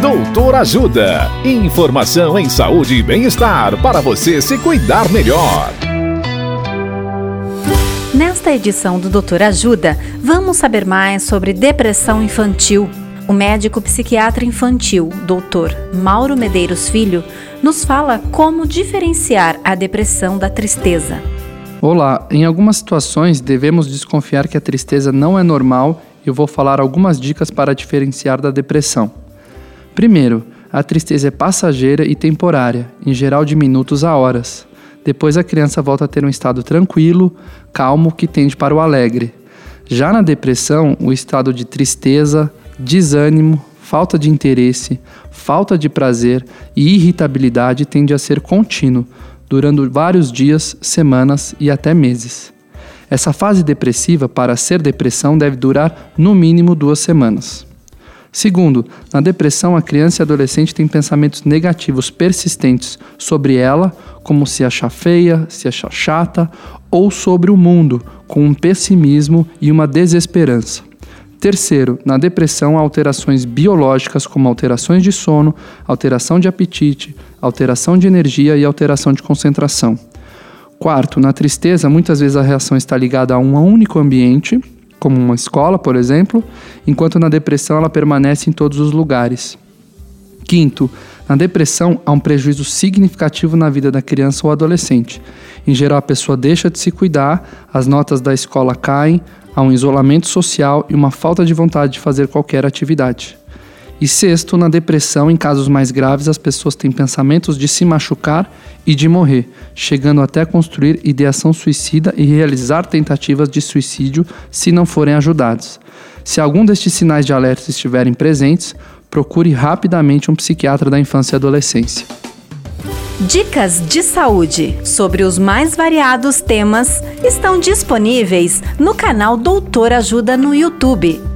Doutor Ajuda. Informação em saúde e bem-estar para você se cuidar melhor. Nesta edição do Doutor Ajuda, vamos saber mais sobre depressão infantil. O médico psiquiatra infantil, Dr. Mauro Medeiros Filho, nos fala como diferenciar a depressão da tristeza. Olá, em algumas situações devemos desconfiar que a tristeza não é normal e eu vou falar algumas dicas para diferenciar da depressão. Primeiro, a tristeza é passageira e temporária, em geral de minutos a horas. Depois a criança volta a ter um estado tranquilo, calmo, que tende para o alegre. Já na depressão, o estado de tristeza, desânimo, falta de interesse, falta de prazer e irritabilidade tende a ser contínuo, durando vários dias, semanas e até meses. Essa fase depressiva, para ser depressão, deve durar no mínimo duas semanas. Segundo, na depressão, a criança e adolescente têm pensamentos negativos persistentes sobre ela, como se achar feia, se achar chata, ou sobre o mundo, com um pessimismo e uma desesperança. Terceiro, na depressão há alterações biológicas como alterações de sono, alteração de apetite, alteração de energia e alteração de concentração. Quarto, na tristeza, muitas vezes a reação está ligada a um único ambiente, como uma escola, por exemplo, enquanto na depressão ela permanece em todos os lugares. Quinto, na depressão há um prejuízo significativo na vida da criança ou adolescente. Em geral, a pessoa deixa de se cuidar, as notas da escola caem, há um isolamento social e uma falta de vontade de fazer qualquer atividade. E sexto, na depressão, em casos mais graves, as pessoas têm pensamentos de se machucar e de morrer, chegando até a construir ideação suicida e realizar tentativas de suicídio se não forem ajudados. Se algum destes sinais de alerta estiverem presentes, procure rapidamente um psiquiatra da infância e adolescência. Dicas de saúde sobre os mais variados temas estão disponíveis no canal Doutor Ajuda no YouTube.